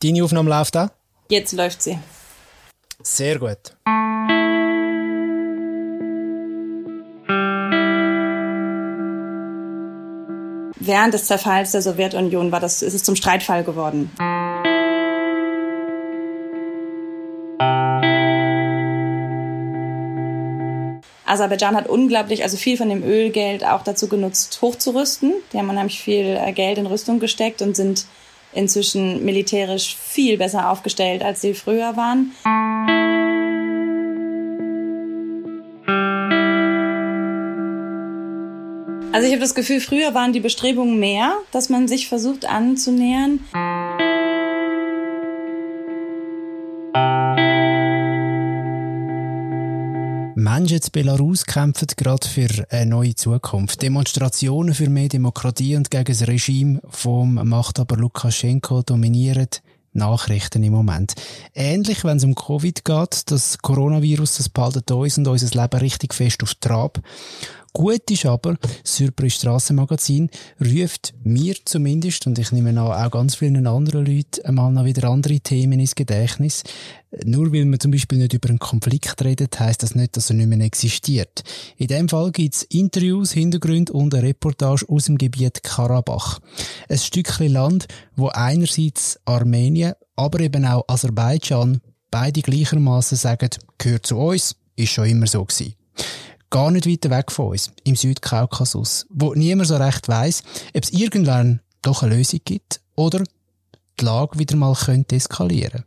Deine Aufnahme läuft auch? Jetzt läuft sie. Sehr gut. Während des Zerfalls der Sowjetunion war das, ist es zum Streitfall geworden. Aserbaidschan hat unglaublich, also viel von dem Ölgeld auch dazu genutzt, hochzurüsten. Die haben unheimlich viel äh, Geld in Rüstung gesteckt und sind inzwischen militärisch viel besser aufgestellt, als sie früher waren. Also ich habe das Gefühl, früher waren die Bestrebungen mehr, dass man sich versucht anzunähern. Menschen in Belarus kämpfen gerade für eine neue Zukunft. Demonstrationen für mehr Demokratie und gegen das Regime vom Machthaber Lukaschenko dominieren Nachrichten im Moment. Ähnlich, wenn es um Covid geht, das Coronavirus, das behaltet uns und unser Leben richtig fest auf Trab. Gut ist aber, das Surprise Strassenmagazin ruft mir zumindest, und ich nehme auch ganz vielen anderen Leuten einmal noch wieder andere Themen ins Gedächtnis. Nur weil man zum Beispiel nicht über einen Konflikt redet, heisst das nicht, dass er nicht mehr existiert. In dem Fall gibt's Interviews, Hintergründe und eine Reportage aus dem Gebiet Karabach. Ein Stückchen Land, wo einerseits Armenien, aber eben auch Aserbaidschan beide gleichermaßen sagen, gehört zu uns, ist schon immer so gewesen gar nicht weit weg von uns, im Südkaukasus, wo niemand so recht weiß, ob es irgendwann doch eine Lösung gibt oder die Lage wieder mal könnte eskalieren.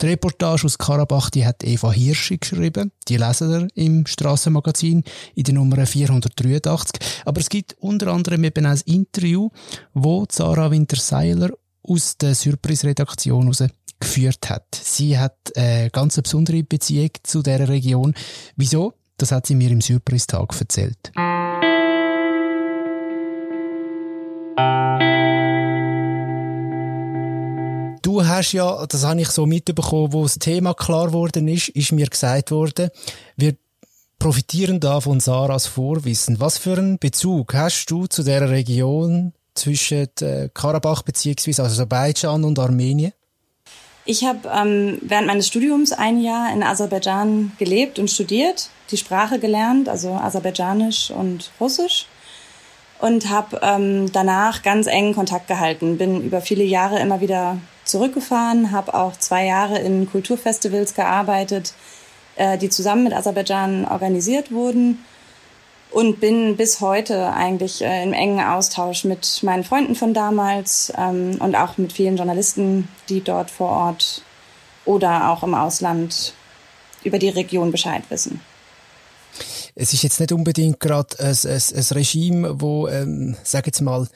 Die Reportage aus Karabach, die hat Eva Hirschi geschrieben. Die lesen wir im Strassenmagazin in der Nummer 483. Aber es gibt unter anderem eben ein Interview, wo Sarah Winterseiler aus der Surprise-Redaktion geführt hat. Sie hat eine ganz besondere Beziehung zu dieser Region. Wieso? Das hat sie mir im Surprise-Tag erzählt. Du hast ja, das habe ich so mitbekommen, wo das Thema klar geworden ist, ist mir gesagt worden, wir profitieren da von Sarahs Vorwissen. Was für einen Bezug hast du zu der Region zwischen äh, Karabach bzw. Aserbaidschan und Armenien? Ich habe ähm, während meines Studiums ein Jahr in Aserbaidschan gelebt und studiert, die Sprache gelernt, also Aserbaidschanisch und Russisch und habe ähm, danach ganz engen Kontakt gehalten. Bin über viele Jahre immer wieder zurückgefahren, habe auch zwei Jahre in Kulturfestivals gearbeitet, äh, die zusammen mit Aserbaidschan organisiert wurden und bin bis heute eigentlich äh, im engen Austausch mit meinen Freunden von damals ähm, und auch mit vielen Journalisten, die dort vor Ort oder auch im Ausland über die Region Bescheid wissen. Es ist jetzt nicht unbedingt gerade ein, ein, ein Regime, wo, ähm, sag jetzt mal,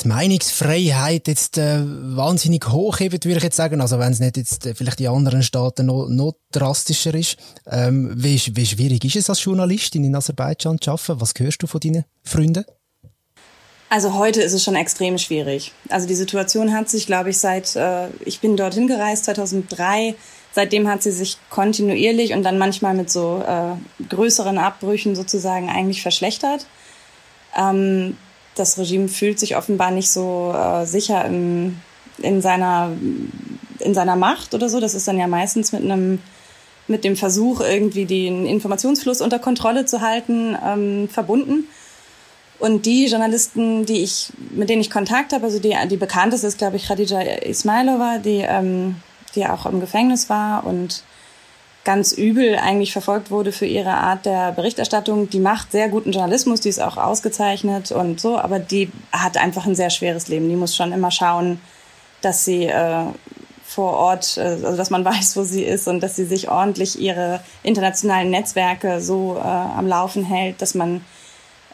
die Meinungsfreiheit jetzt äh, wahnsinnig hochhebt, würde ich jetzt sagen. Also wenn es nicht jetzt äh, vielleicht die anderen Staaten noch, noch drastischer ist. Ähm, wie, wie schwierig ist es als Journalistin in Aserbaidschan zu arbeiten? Was hörst du von deinen Freunden? Also heute ist es schon extrem schwierig. Also die Situation hat sich, glaube ich, seit äh, ich bin dorthin gereist 2003. Seitdem hat sie sich kontinuierlich und dann manchmal mit so äh, größeren Abbrüchen sozusagen eigentlich verschlechtert. Ähm, das Regime fühlt sich offenbar nicht so äh, sicher in, in, seiner, in seiner Macht oder so. Das ist dann ja meistens mit einem mit dem Versuch, irgendwie den Informationsfluss unter Kontrolle zu halten, ähm, verbunden. Und die Journalisten, die ich, mit denen ich Kontakt habe, also die, die bekannteste ist, glaube ich, Khadija Ismailova, die, ähm, die auch im Gefängnis war und ganz übel eigentlich verfolgt wurde für ihre Art der Berichterstattung. Die macht sehr guten Journalismus, die ist auch ausgezeichnet und so, aber die hat einfach ein sehr schweres Leben. Die muss schon immer schauen, dass sie äh, vor Ort, äh, also dass man weiß, wo sie ist und dass sie sich ordentlich ihre internationalen Netzwerke so äh, am Laufen hält, dass man,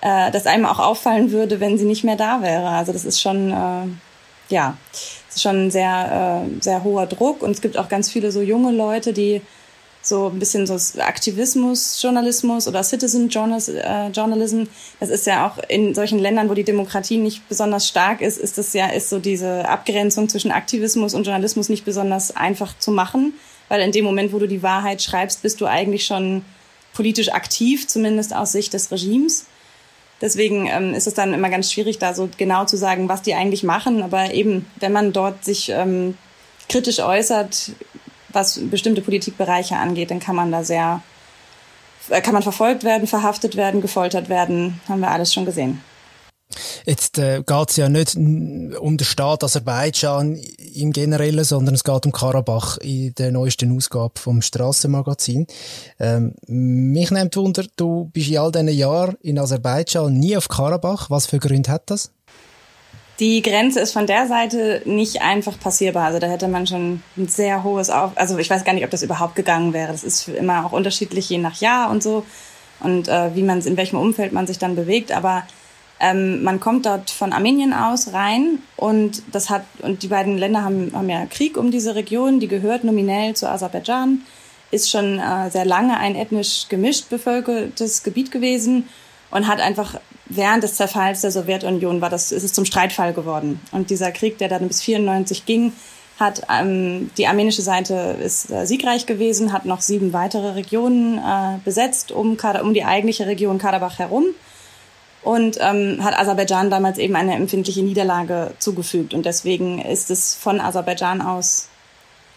äh, dass einem auch auffallen würde, wenn sie nicht mehr da wäre. Also das ist schon, äh, ja, schon sehr, äh, sehr hoher Druck und es gibt auch ganz viele so junge Leute, die so ein bisschen so Aktivismus, Journalismus oder Citizen äh, Journalism. Das ist ja auch in solchen Ländern, wo die Demokratie nicht besonders stark ist, ist das ja, ist so diese Abgrenzung zwischen Aktivismus und Journalismus nicht besonders einfach zu machen, weil in dem Moment, wo du die Wahrheit schreibst, bist du eigentlich schon politisch aktiv, zumindest aus Sicht des Regimes. Deswegen ähm, ist es dann immer ganz schwierig, da so genau zu sagen, was die eigentlich machen. Aber eben, wenn man dort sich ähm, kritisch äußert, was bestimmte Politikbereiche angeht, dann kann man da sehr, äh, kann man verfolgt werden, verhaftet werden, gefoltert werden, haben wir alles schon gesehen. Jetzt äh, geht es ja nicht um den Staat Aserbaidschan im Generellen, sondern es geht um Karabach in der neuesten Ausgabe vom Strassenmagazin. Ähm, mich nimmt Wunder, du bist in all diesen Jahren in Aserbaidschan nie auf Karabach. Was für Gründe hat das? Die Grenze ist von der Seite nicht einfach passierbar. Also da hätte man schon ein sehr hohes Auf... Also ich weiß gar nicht, ob das überhaupt gegangen wäre. Das ist immer auch unterschiedlich, je nach Jahr und so. Und äh, wie man in welchem Umfeld man sich dann bewegt. Aber ähm, man kommt dort von Armenien aus rein und das hat und die beiden Länder haben, haben ja Krieg um diese Region, die gehört nominell zu Aserbaidschan, ist schon äh, sehr lange ein ethnisch gemischt bevölkertes Gebiet gewesen und hat einfach während des Zerfalls der Sowjetunion war das ist es zum Streitfall geworden. Und dieser Krieg, der dann bis 94 ging, hat ähm, die armenische Seite ist äh, siegreich gewesen, hat noch sieben weitere Regionen äh, besetzt um, um die eigentliche Region Karabach herum und ähm, hat Aserbaidschan damals eben eine empfindliche Niederlage zugefügt. Und deswegen ist es von Aserbaidschan aus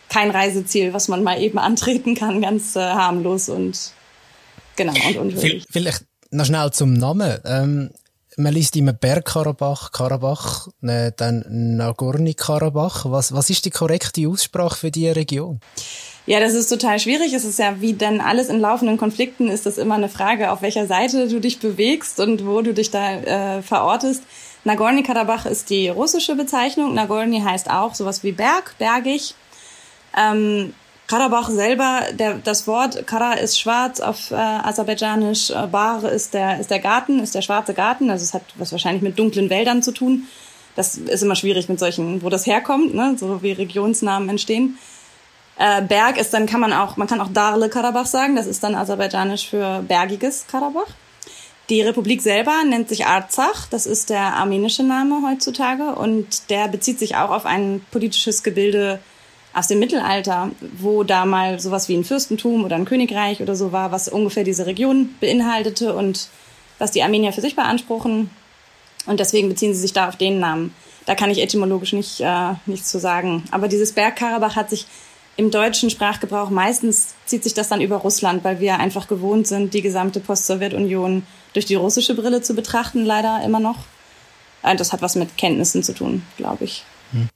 kein Reiseziel, was man mal eben antreten kann, ganz äh, harmlos und genau und unwürdig. Vielleicht noch schnell zum Namen. Ähm, man liest immer Bergkarabach, Karabach, ne, dann Nagorny-Karabach. Was, was ist die korrekte Aussprache für diese Region? Ja, das ist total schwierig. Es ist ja wie denn alles in laufenden Konflikten ist das immer eine Frage, auf welcher Seite du dich bewegst und wo du dich da äh, verortest. Nagorny-Karabach ist die russische Bezeichnung. Nagorny heißt auch sowas wie Berg, bergig. Ähm, Karabach selber, der, das Wort Kara ist schwarz auf äh, Aserbaidschanisch, äh, Bar ist der, ist der Garten, ist der schwarze Garten. Also es hat was wahrscheinlich mit dunklen Wäldern zu tun. Das ist immer schwierig mit solchen, wo das herkommt, ne? so wie Regionsnamen entstehen. Äh, Berg ist dann, kann man auch, man kann auch Darle Karabach sagen, das ist dann aserbaidschanisch für bergiges Karabach. Die Republik selber nennt sich Arzach, das ist der armenische Name heutzutage und der bezieht sich auch auf ein politisches Gebilde aus dem Mittelalter, wo da mal sowas wie ein Fürstentum oder ein Königreich oder so war, was ungefähr diese Region beinhaltete und was die Armenier für sich beanspruchen. Und deswegen beziehen sie sich da auf den Namen. Da kann ich etymologisch nicht, äh, nichts zu sagen. Aber dieses Bergkarabach hat sich im deutschen Sprachgebrauch meistens zieht sich das dann über Russland, weil wir einfach gewohnt sind, die gesamte Post-Sowjetunion durch die russische Brille zu betrachten, leider immer noch. Äh, das hat was mit Kenntnissen zu tun, glaube ich. Hm.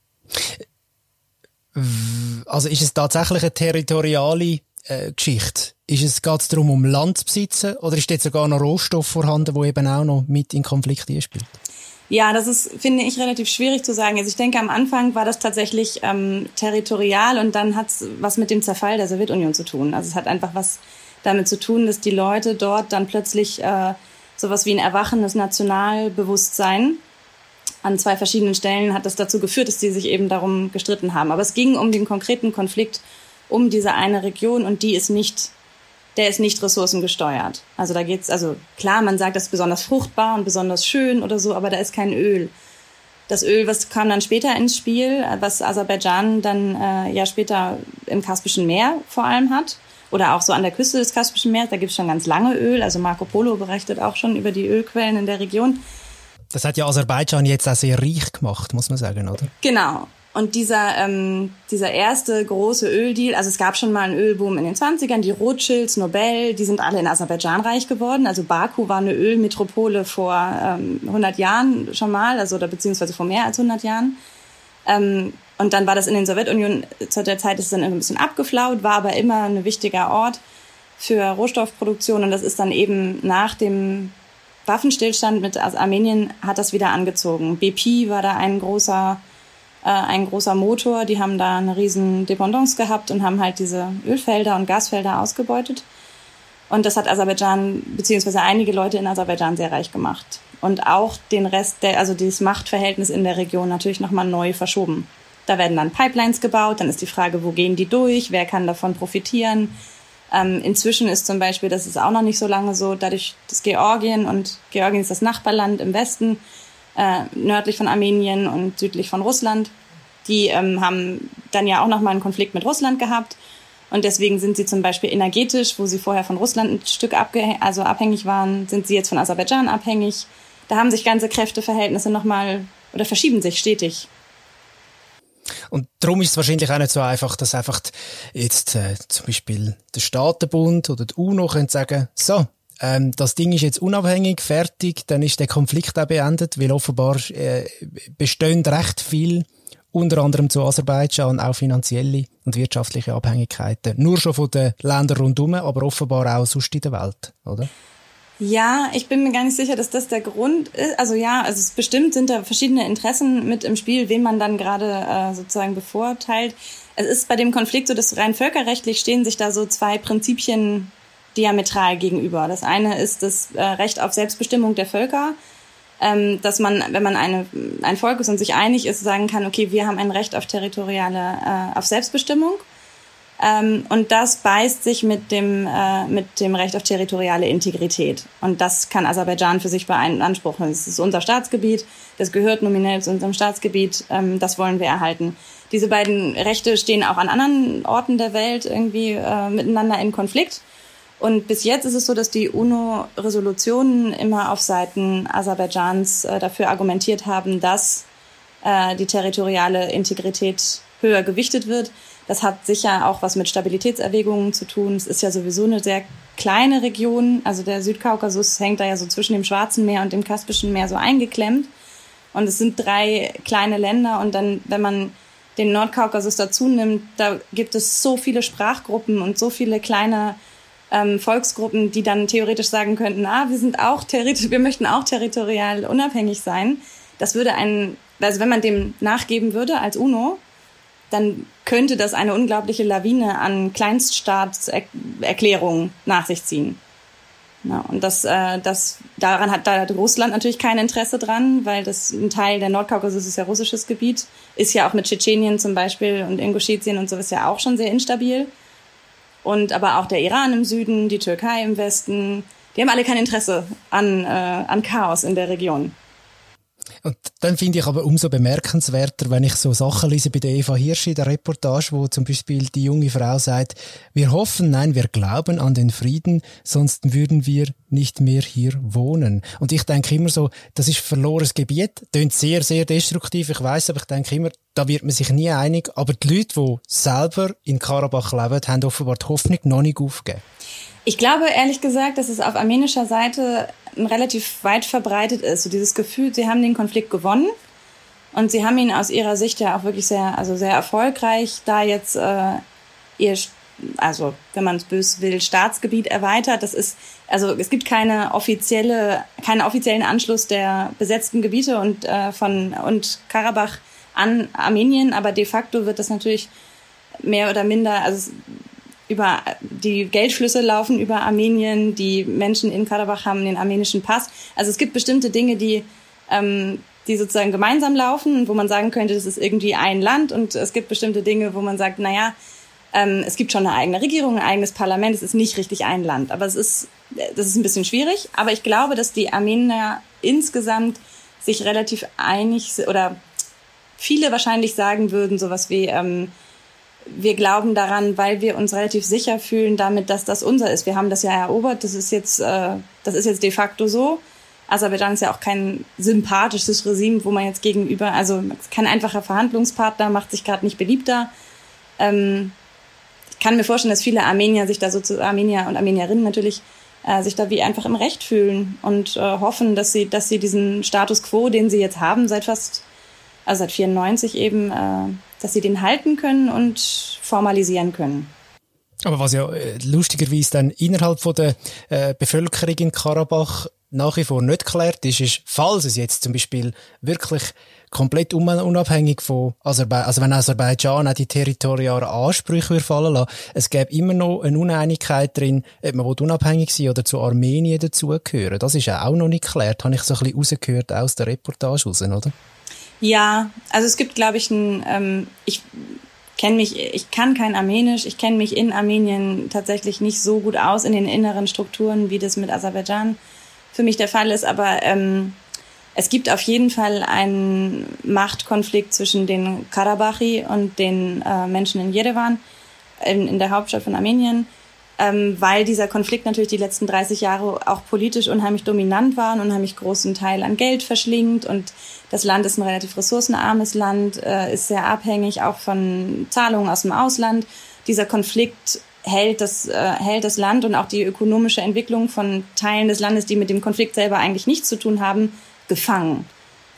Also ist es tatsächlich eine territoriale äh, Geschichte? Ist es, geht es darum, um Land zu besitzen oder ist jetzt sogar noch Rohstoff vorhanden, wo eben auch noch mit in Konflikt spielt? Ja, das ist, finde ich, relativ schwierig zu sagen. Also ich denke, am Anfang war das tatsächlich ähm, territorial und dann hat es was mit dem Zerfall der Sowjetunion zu tun. Also es hat einfach was damit zu tun, dass die Leute dort dann plötzlich äh, sowas wie ein erwachendes Nationalbewusstsein an zwei verschiedenen Stellen hat das dazu geführt, dass sie sich eben darum gestritten haben. Aber es ging um den konkreten Konflikt um diese eine Region und die ist nicht der ist nicht ressourcengesteuert. Also da geht's, also klar, man sagt, das ist besonders fruchtbar und besonders schön oder so, aber da ist kein Öl. Das Öl, was kam dann später ins Spiel, was Aserbaidschan dann äh, ja später im Kaspischen Meer vor allem hat oder auch so an der Küste des Kaspischen Meeres, da gibt's schon ganz lange Öl. Also Marco Polo berichtet auch schon über die Ölquellen in der Region. Das hat ja Aserbaidschan jetzt auch sehr reich gemacht, muss man sagen, oder? Genau. Und dieser, ähm, dieser erste große Öldeal, also es gab schon mal einen Ölboom in den 20ern, die Rothschilds, Nobel, die sind alle in Aserbaidschan reich geworden. Also Baku war eine Ölmetropole vor ähm, 100 Jahren schon mal, also oder beziehungsweise vor mehr als 100 Jahren. Ähm, und dann war das in den Sowjetunion, zu der Zeit ist es dann ein bisschen abgeflaut, war aber immer ein wichtiger Ort für Rohstoffproduktion. Und das ist dann eben nach dem Waffenstillstand mit Armenien hat das wieder angezogen. BP war da ein großer äh, ein großer Motor. Die haben da eine riesen Dependance gehabt und haben halt diese Ölfelder und Gasfelder ausgebeutet. Und das hat Aserbaidschan, beziehungsweise einige Leute in Aserbaidschan sehr reich gemacht. Und auch den Rest, der, also dieses Machtverhältnis in der Region natürlich nochmal neu verschoben. Da werden dann Pipelines gebaut, dann ist die Frage, wo gehen die durch, wer kann davon profitieren. Ähm, inzwischen ist zum Beispiel, das ist auch noch nicht so lange so, dadurch, dass Georgien und Georgien ist das Nachbarland im Westen, äh, nördlich von Armenien und südlich von Russland. Die ähm, haben dann ja auch nochmal einen Konflikt mit Russland gehabt. Und deswegen sind sie zum Beispiel energetisch, wo sie vorher von Russland ein Stück also abhängig waren, sind sie jetzt von Aserbaidschan abhängig. Da haben sich ganze Kräfteverhältnisse nochmal oder verschieben sich stetig. Und darum ist es wahrscheinlich auch nicht so einfach, dass einfach jetzt äh, zum Beispiel der Staatenbund oder die UNO können sagen, so, ähm, das Ding ist jetzt unabhängig, fertig, dann ist der Konflikt auch beendet, weil offenbar äh, bestehen recht viel, unter anderem zu Aserbaidschan, auch finanzielle und wirtschaftliche Abhängigkeiten. Nur schon von den Ländern rundherum, aber offenbar auch sonst in der Welt, oder? Ja, ich bin mir gar nicht sicher, dass das der Grund ist. Also ja, also es bestimmt sind da verschiedene Interessen mit im Spiel, wen man dann gerade äh, sozusagen bevorteilt. Es ist bei dem Konflikt so, dass rein völkerrechtlich stehen sich da so zwei Prinzipien diametral gegenüber. Das eine ist das äh, Recht auf Selbstbestimmung der Völker, ähm, dass man, wenn man eine, ein Volk ist und sich einig ist, sagen kann, okay, wir haben ein Recht auf territoriale, äh, auf Selbstbestimmung. Ähm, und das beißt sich mit dem, äh, mit dem Recht auf territoriale Integrität. Und das kann Aserbaidschan für sich beanspruchen. Es ist unser Staatsgebiet, das gehört nominell zu unserem Staatsgebiet, ähm, das wollen wir erhalten. Diese beiden Rechte stehen auch an anderen Orten der Welt irgendwie äh, miteinander in Konflikt. Und bis jetzt ist es so, dass die UNO-Resolutionen immer auf Seiten Aserbaidschans äh, dafür argumentiert haben, dass äh, die territoriale Integrität höher gewichtet wird. Das hat sicher auch was mit Stabilitätserwägungen zu tun. Es ist ja sowieso eine sehr kleine Region. Also der Südkaukasus hängt da ja so zwischen dem Schwarzen Meer und dem Kaspischen Meer so eingeklemmt. Und es sind drei kleine Länder. Und dann, wenn man den Nordkaukasus dazu nimmt, da gibt es so viele Sprachgruppen und so viele kleine ähm, Volksgruppen, die dann theoretisch sagen könnten, ah, wir sind auch wir möchten auch territorial unabhängig sein. Das würde ein, also wenn man dem nachgeben würde als UNO, dann könnte das eine unglaubliche Lawine an Kleinststaatserklärungen nach sich ziehen. Ja, und das, äh, das, daran hat, da hat Russland natürlich kein Interesse dran, weil das ein Teil der Nordkaukasus ist ja russisches Gebiet, ist ja auch mit Tschetschenien zum Beispiel und Inguschetien und so ist ja auch schon sehr instabil. Und aber auch der Iran im Süden, die Türkei im Westen, die haben alle kein Interesse an, äh, an Chaos in der Region. Und dann finde ich aber umso bemerkenswerter, wenn ich so Sachen lese bei der Eva Hirsch in der Reportage, wo zum Beispiel die junge Frau sagt, wir hoffen, nein, wir glauben an den Frieden, sonst würden wir nicht mehr hier wohnen. Und ich denke immer so, das ist verlorenes Gebiet, klingt sehr, sehr destruktiv, ich weiß, aber ich denke immer, da wird man sich nie einig. Aber die Leute, die selber in Karabach leben, haben offenbar die Hoffnung noch nicht aufgegeben. Ich glaube ehrlich gesagt, dass es auf armenischer Seite relativ weit verbreitet ist. So dieses Gefühl, sie haben den Konflikt gewonnen und sie haben ihn aus ihrer Sicht ja auch wirklich sehr, also sehr erfolgreich da jetzt äh, ihr, also wenn man es bös will, Staatsgebiet erweitert. Das ist, also es gibt keine offizielle, keinen offiziellen Anschluss der besetzten Gebiete und äh, von und Karabach an Armenien, aber de facto wird das natürlich mehr oder minder, also über die Geldflüsse laufen über Armenien, die Menschen in Karabach haben den armenischen Pass. Also es gibt bestimmte Dinge, die ähm, die sozusagen gemeinsam laufen, wo man sagen könnte, das ist irgendwie ein Land und es gibt bestimmte Dinge, wo man sagt, naja, ähm, es gibt schon eine eigene Regierung, ein eigenes Parlament, es ist nicht richtig ein Land. Aber es ist, das ist ein bisschen schwierig. Aber ich glaube, dass die Armenier insgesamt sich relativ einig oder viele wahrscheinlich sagen würden, sowas wie, ähm, wir glauben daran, weil wir uns relativ sicher fühlen damit, dass das unser ist. Wir haben das ja erobert, das ist jetzt, äh, das ist jetzt de facto so. Aserbaidschan ist ja auch kein sympathisches Regime, wo man jetzt gegenüber, also kein einfacher Verhandlungspartner, macht sich gerade nicht beliebter. Ähm, ich kann mir vorstellen, dass viele Armenier sich da so zu Armenier und Armenierinnen natürlich äh, sich da wie einfach im Recht fühlen und äh, hoffen, dass sie, dass sie diesen Status quo, den sie jetzt haben, seit fast, also seit 94 eben, äh, dass sie den halten können und formalisieren können. Aber was ja äh, lustigerweise dann innerhalb von der äh, Bevölkerung in Karabach nach wie vor nicht geklärt ist, ist, falls es jetzt zum Beispiel wirklich komplett unabhängig von Aserbaidschan, also wenn Aserbaidschan auch die territorialen Ansprüche fallen lassen, es gäbe immer noch eine Uneinigkeit drin, ob man unabhängig sein oder zu Armenien dazugehören. Das ist ja auch noch nicht geklärt, habe ich so ein bisschen rausgehört aus der Reportage raus, oder? Ja, also es gibt, glaube ich, ein, ähm, ich kenne mich, ich kann kein Armenisch, ich kenne mich in Armenien tatsächlich nicht so gut aus in den inneren Strukturen, wie das mit Aserbaidschan für mich der Fall ist, aber ähm, es gibt auf jeden Fall einen Machtkonflikt zwischen den Karabachi und den äh, Menschen in Jerewan, in, in der Hauptstadt von Armenien. Ähm, weil dieser Konflikt natürlich die letzten 30 Jahre auch politisch unheimlich dominant war und unheimlich großen Teil an Geld verschlingt und das Land ist ein relativ ressourcenarmes Land, äh, ist sehr abhängig auch von Zahlungen aus dem Ausland. Dieser Konflikt hält das, äh, hält das Land und auch die ökonomische Entwicklung von Teilen des Landes, die mit dem Konflikt selber eigentlich nichts zu tun haben, gefangen.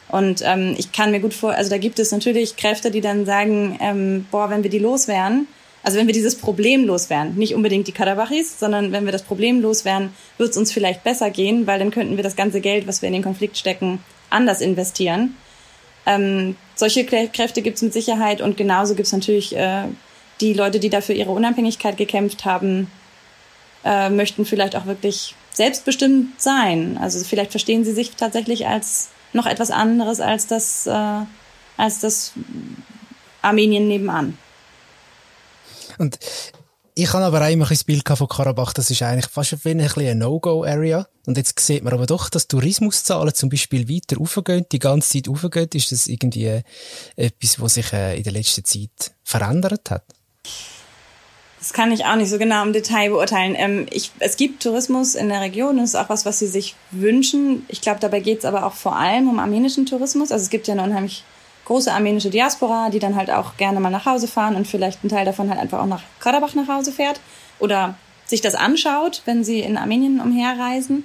Und ähm, ich kann mir gut vor, also da gibt es natürlich Kräfte, die dann sagen, ähm, boah, wenn wir die loswerden, also wenn wir dieses Problem loswerden, nicht unbedingt die Kadabachis, sondern wenn wir das Problem loswerden, wird es uns vielleicht besser gehen, weil dann könnten wir das ganze Geld, was wir in den Konflikt stecken, anders investieren. Ähm, solche Kräfte gibt es mit Sicherheit und genauso gibt es natürlich äh, die Leute, die dafür ihre Unabhängigkeit gekämpft haben, äh, möchten vielleicht auch wirklich selbstbestimmt sein. Also vielleicht verstehen sie sich tatsächlich als noch etwas anderes als das, äh, als das Armenien nebenan. Und ich habe aber immer das Bild von Karabach, das ist eigentlich fast ein eine No-Go-Area. Und jetzt sieht man aber doch, dass Tourismuszahlen zum Beispiel weiter aufgehen, die ganze Zeit aufgehen. Ist das irgendwie etwas, was sich äh, in der letzten Zeit verändert hat? Das kann ich auch nicht so genau im Detail beurteilen. Ähm, ich, es gibt Tourismus in der Region, das ist auch was, was sie sich wünschen. Ich glaube, dabei geht es aber auch vor allem um armenischen Tourismus. Also es gibt ja eine unheimlich große armenische Diaspora, die dann halt auch gerne mal nach Hause fahren und vielleicht ein Teil davon halt einfach auch nach Karabach nach Hause fährt oder sich das anschaut, wenn sie in Armenien umherreisen.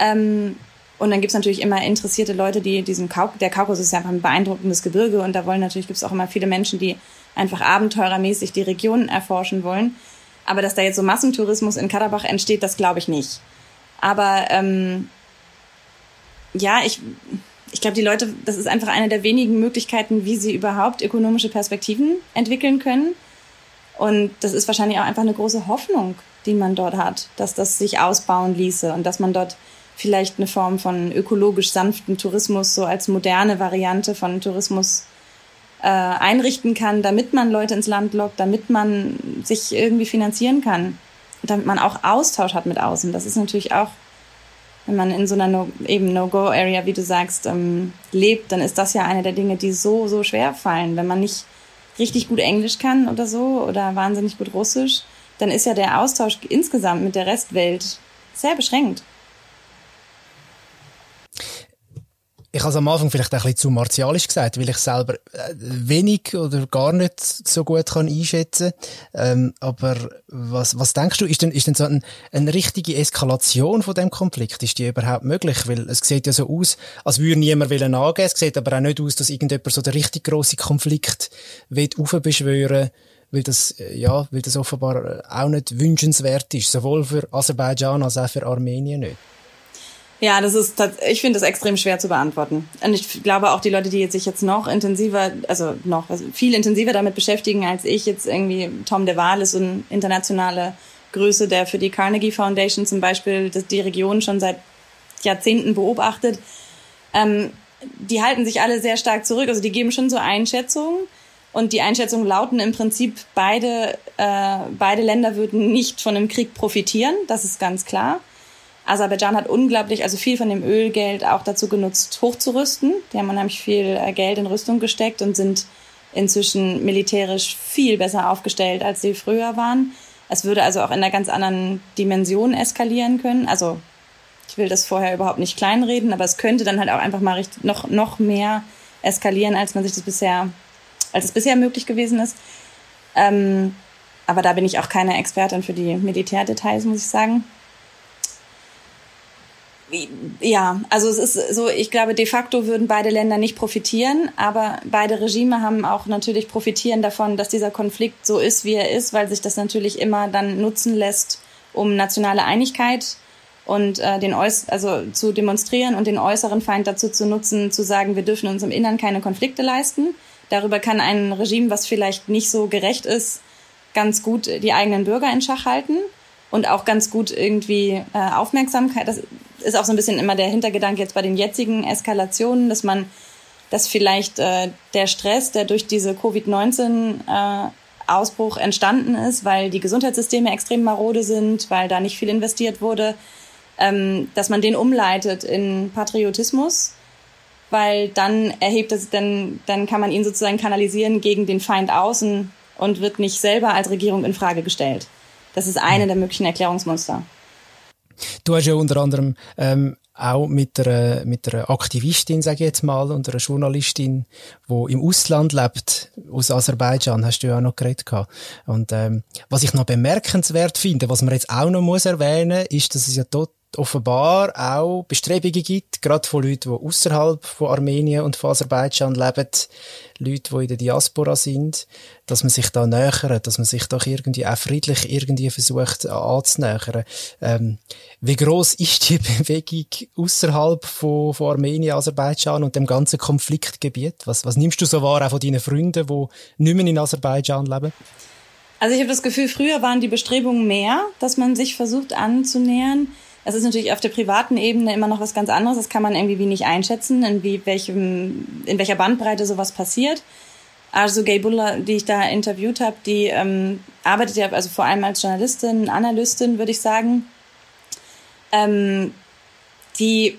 Ähm, und dann gibt's natürlich immer interessierte Leute, die diesen Kauk der Kaukasus ist ja einfach ein beeindruckendes Gebirge und da wollen natürlich gibt's auch immer viele Menschen, die einfach abenteurermäßig die Region erforschen wollen. Aber dass da jetzt so Massentourismus in Karabach entsteht, das glaube ich nicht. Aber ähm, ja, ich, ich glaube, die Leute, das ist einfach eine der wenigen Möglichkeiten, wie sie überhaupt ökonomische Perspektiven entwickeln können. Und das ist wahrscheinlich auch einfach eine große Hoffnung, die man dort hat, dass das sich ausbauen ließe und dass man dort vielleicht eine Form von ökologisch sanften Tourismus so als moderne Variante von Tourismus äh, einrichten kann, damit man Leute ins Land lockt, damit man sich irgendwie finanzieren kann, damit man auch Austausch hat mit außen. Das ist natürlich auch, wenn man in so einer no, eben No-Go-Area, wie du sagst, ähm, lebt, dann ist das ja eine der Dinge, die so, so schwer fallen. Wenn man nicht richtig gut Englisch kann oder so oder wahnsinnig gut Russisch, dann ist ja der Austausch insgesamt mit der Restwelt sehr beschränkt. Ich habe es am Anfang vielleicht ein bisschen zu martialisch gesagt, weil ich selber äh, wenig oder gar nicht so gut kann einschätzen ähm, Aber was, was denkst du, ist denn, ist denn so ein, eine richtige Eskalation von dem Konflikt? Ist die überhaupt möglich? Weil es sieht ja so aus, als würde niemand wollen angehen. Es sieht aber auch nicht aus, dass irgendjemand so den richtig grossen Konflikt will aufbeschwören weil das, äh, ja, weil das offenbar äh, auch nicht wünschenswert ist. Sowohl für Aserbaidschan als auch für Armenien nicht. Ja, das ist, ich finde das extrem schwer zu beantworten. Und ich glaube auch die Leute, die sich jetzt noch intensiver, also noch also viel intensiver damit beschäftigen als ich, jetzt irgendwie Tom de Waal ist so eine internationale Größe, der für die Carnegie Foundation zum Beispiel die Region schon seit Jahrzehnten beobachtet. Ähm, die halten sich alle sehr stark zurück. Also die geben schon so Einschätzungen. Und die Einschätzungen lauten im Prinzip, beide, äh, beide Länder würden nicht von einem Krieg profitieren. Das ist ganz klar. Aserbaidschan hat unglaublich, also viel von dem Ölgeld auch dazu genutzt, hochzurüsten. Die haben unheimlich viel äh, Geld in Rüstung gesteckt und sind inzwischen militärisch viel besser aufgestellt, als sie früher waren. Es würde also auch in einer ganz anderen Dimension eskalieren können. Also ich will das vorher überhaupt nicht kleinreden, aber es könnte dann halt auch einfach mal noch, noch mehr eskalieren, als man sich das bisher, als es bisher möglich gewesen ist. Ähm, aber da bin ich auch keine Expertin für die Militärdetails, muss ich sagen ja, also es ist so, ich glaube, de facto würden beide Länder nicht profitieren, aber beide Regime haben auch natürlich profitieren davon, dass dieser Konflikt so ist, wie er ist, weil sich das natürlich immer dann nutzen lässt, um nationale Einigkeit und äh, den Äuß also zu demonstrieren und den äußeren Feind dazu zu nutzen, zu sagen, wir dürfen uns im Innern keine Konflikte leisten. Darüber kann ein Regime, was vielleicht nicht so gerecht ist, ganz gut die eigenen Bürger in Schach halten und auch ganz gut irgendwie äh, Aufmerksamkeit. Das ist auch so ein bisschen immer der Hintergedanke jetzt bei den jetzigen Eskalationen, dass man, dass vielleicht äh, der Stress, der durch diese Covid-19 äh, Ausbruch entstanden ist, weil die Gesundheitssysteme extrem marode sind, weil da nicht viel investiert wurde, ähm, dass man den umleitet in Patriotismus, weil dann erhebt es, dann, dann kann man ihn sozusagen kanalisieren gegen den Feind außen und wird nicht selber als Regierung in Frage gestellt. Das ist eine der möglichen Erklärungsmuster. Du hast ja unter anderem ähm, auch mit einer, mit einer Aktivistin, sage ich jetzt mal, und einer Journalistin, die im Ausland lebt, aus Aserbaidschan, hast du ja auch noch geredet gehabt. Und ähm, was ich noch bemerkenswert finde, was man jetzt auch noch muss erwähnen, ist, dass es ja dort offenbar auch Bestrebungen gibt, gerade von Leuten, die außerhalb von Armenien und von Aserbaidschan leben, Leute, die in der Diaspora sind, dass man sich da nähert, dass man sich doch irgendwie auch friedlich irgendwie versucht anzunähern. Ähm, wie groß ist die Bewegung außerhalb von, von Armenien, Aserbaidschan und dem ganzen Konfliktgebiet? Was, was nimmst du so wahr auch von deinen Freunden, die nicht mehr in Aserbaidschan leben? Also ich habe das Gefühl, früher waren die Bestrebungen mehr, dass man sich versucht anzunähern. Es ist natürlich auf der privaten Ebene immer noch was ganz anderes. Das kann man irgendwie nicht einschätzen, in, wie, welchem, in welcher Bandbreite sowas passiert. Also Gaybullah, die ich da interviewt habe, die ähm, arbeitet ja also vor allem als Journalistin, Analystin, würde ich sagen. Ähm, die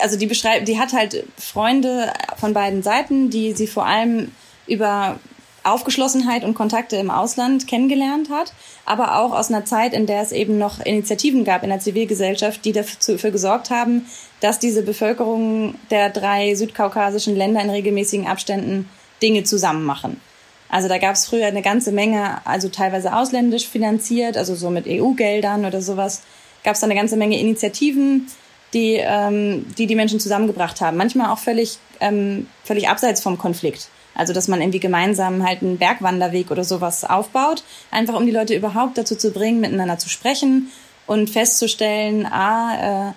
also die beschreibt, die hat halt Freunde von beiden Seiten, die sie vor allem über Aufgeschlossenheit und Kontakte im Ausland kennengelernt hat, aber auch aus einer Zeit, in der es eben noch Initiativen gab in der Zivilgesellschaft, die dafür gesorgt haben, dass diese Bevölkerung der drei südkaukasischen Länder in regelmäßigen Abständen Dinge zusammen machen. Also da gab es früher eine ganze Menge, also teilweise ausländisch finanziert, also so mit EU-Geldern oder sowas, gab es da eine ganze Menge Initiativen, die, ähm, die die Menschen zusammengebracht haben. Manchmal auch völlig, ähm, völlig abseits vom Konflikt. Also, dass man irgendwie gemeinsam halt einen Bergwanderweg oder sowas aufbaut, einfach um die Leute überhaupt dazu zu bringen, miteinander zu sprechen und festzustellen, ah, äh,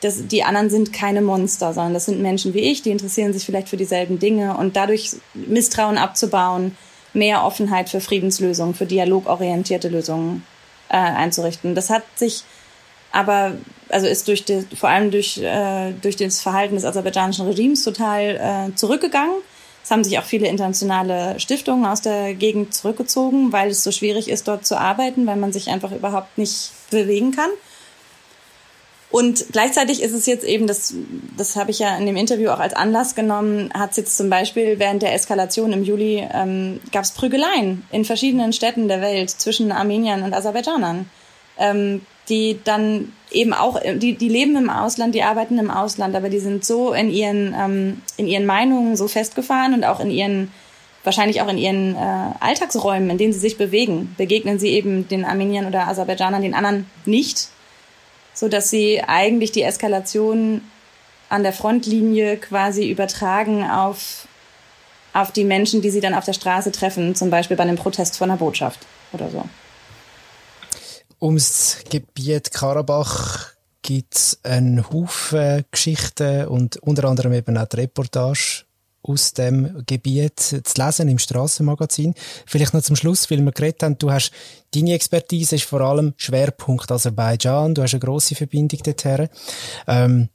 das, die anderen sind keine Monster, sondern das sind Menschen wie ich, die interessieren sich vielleicht für dieselben Dinge und dadurch Misstrauen abzubauen, mehr Offenheit für Friedenslösungen, für dialogorientierte Lösungen äh, einzurichten. Das hat sich aber, also ist durch die, vor allem durch, äh, durch das Verhalten des aserbaidschanischen Regimes total äh, zurückgegangen. Es haben sich auch viele internationale Stiftungen aus der Gegend zurückgezogen, weil es so schwierig ist, dort zu arbeiten, weil man sich einfach überhaupt nicht bewegen kann. Und gleichzeitig ist es jetzt eben, das, das habe ich ja in dem Interview auch als Anlass genommen, hat es jetzt zum Beispiel während der Eskalation im Juli, ähm, gab es Prügeleien in verschiedenen Städten der Welt zwischen Armeniern und Aserbaidschanern. Ähm, die dann eben auch, die, die leben im Ausland, die arbeiten im Ausland, aber die sind so in ihren, ähm, in ihren Meinungen so festgefahren und auch in ihren, wahrscheinlich auch in ihren äh, Alltagsräumen, in denen sie sich bewegen, begegnen sie eben den Armeniern oder Aserbaidschanern, den anderen nicht, so dass sie eigentlich die Eskalation an der Frontlinie quasi übertragen auf, auf die Menschen, die sie dann auf der Straße treffen, zum Beispiel bei einem Protest von einer Botschaft oder so. Ums Gebiet Karabach gibt es einen Haufen Geschichten und unter anderem eben auch die Reportage aus dem Gebiet zu lesen im Strassenmagazin. Vielleicht noch zum Schluss, weil wir geredet haben, du hast, deine Expertise ist vor allem Schwerpunkt Aserbaidschan, du hast eine grosse Verbindung dorthin. Ähm,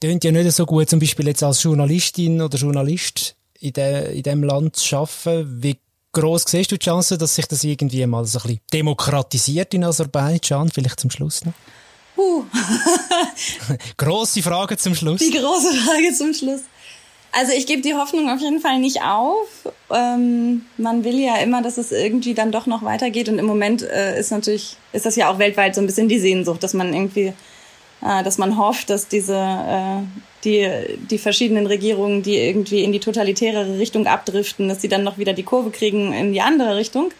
tönt ja nicht so gut, zum Beispiel jetzt als Journalistin oder Journalist in, de, in dem Land zu arbeiten. Wie groß siehst du die Chance, dass sich das irgendwie mal so ein bisschen demokratisiert in Aserbaidschan? Vielleicht zum Schluss noch. Uh. große Frage zum Schluss. Die große Frage zum Schluss. Also ich gebe die Hoffnung auf jeden Fall nicht auf. Ähm, man will ja immer, dass es irgendwie dann doch noch weitergeht. Und im Moment äh, ist natürlich, ist das ja auch weltweit so ein bisschen die Sehnsucht, dass man irgendwie, dass man hofft, dass diese äh, die, die verschiedenen Regierungen, die irgendwie in die totalitäre Richtung abdriften, dass sie dann noch wieder die Kurve kriegen in die andere Richtung.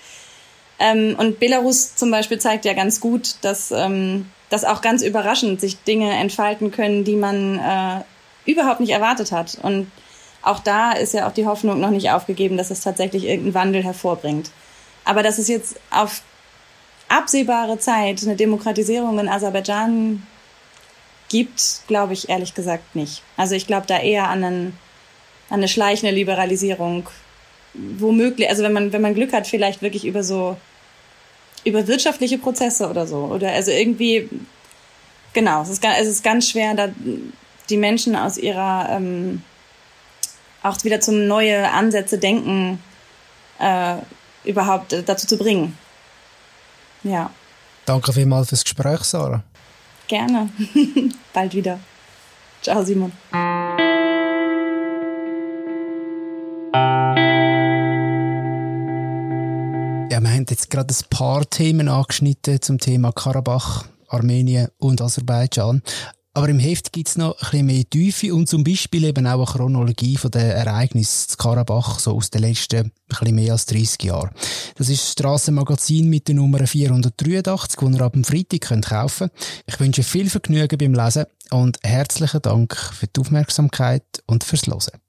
Ähm, und Belarus zum Beispiel zeigt ja ganz gut, dass, ähm, dass auch ganz überraschend sich Dinge entfalten können, die man äh, überhaupt nicht erwartet hat. Und auch da ist ja auch die Hoffnung noch nicht aufgegeben, dass es tatsächlich irgendeinen Wandel hervorbringt. Aber dass es jetzt auf absehbare Zeit eine Demokratisierung in Aserbaidschan gibt, glaube ich ehrlich gesagt nicht. Also ich glaube da eher an, einen, an eine schleichende Liberalisierung, womöglich, also wenn man, wenn man Glück hat, vielleicht wirklich über so, über wirtschaftliche Prozesse oder so. Oder also irgendwie, genau, es ist, es ist ganz schwer, da die Menschen aus ihrer, ähm, auch wieder zum neue Ansätze denken, äh, überhaupt dazu zu bringen. Ja. Danke vielmals fürs Gespräch, Sarah. Gerne. Bald wieder. Ciao, Simon. Ja, wir haben jetzt gerade ein paar Themen angeschnitten zum Thema Karabach, Armenien und Aserbaidschan. Aber im Heft gibt's noch ein bisschen mehr Tiefe und zum Beispiel eben auch eine Chronologie von den Ereignissen zu Karabach, so aus den letzten ein bisschen mehr als 30 Jahren. Das ist das Strassenmagazin mit der Nummer 483, das ihr ab dem Freitag könnt kaufen Ich wünsche viel Vergnügen beim Lesen und herzlichen Dank für die Aufmerksamkeit und fürs Hören.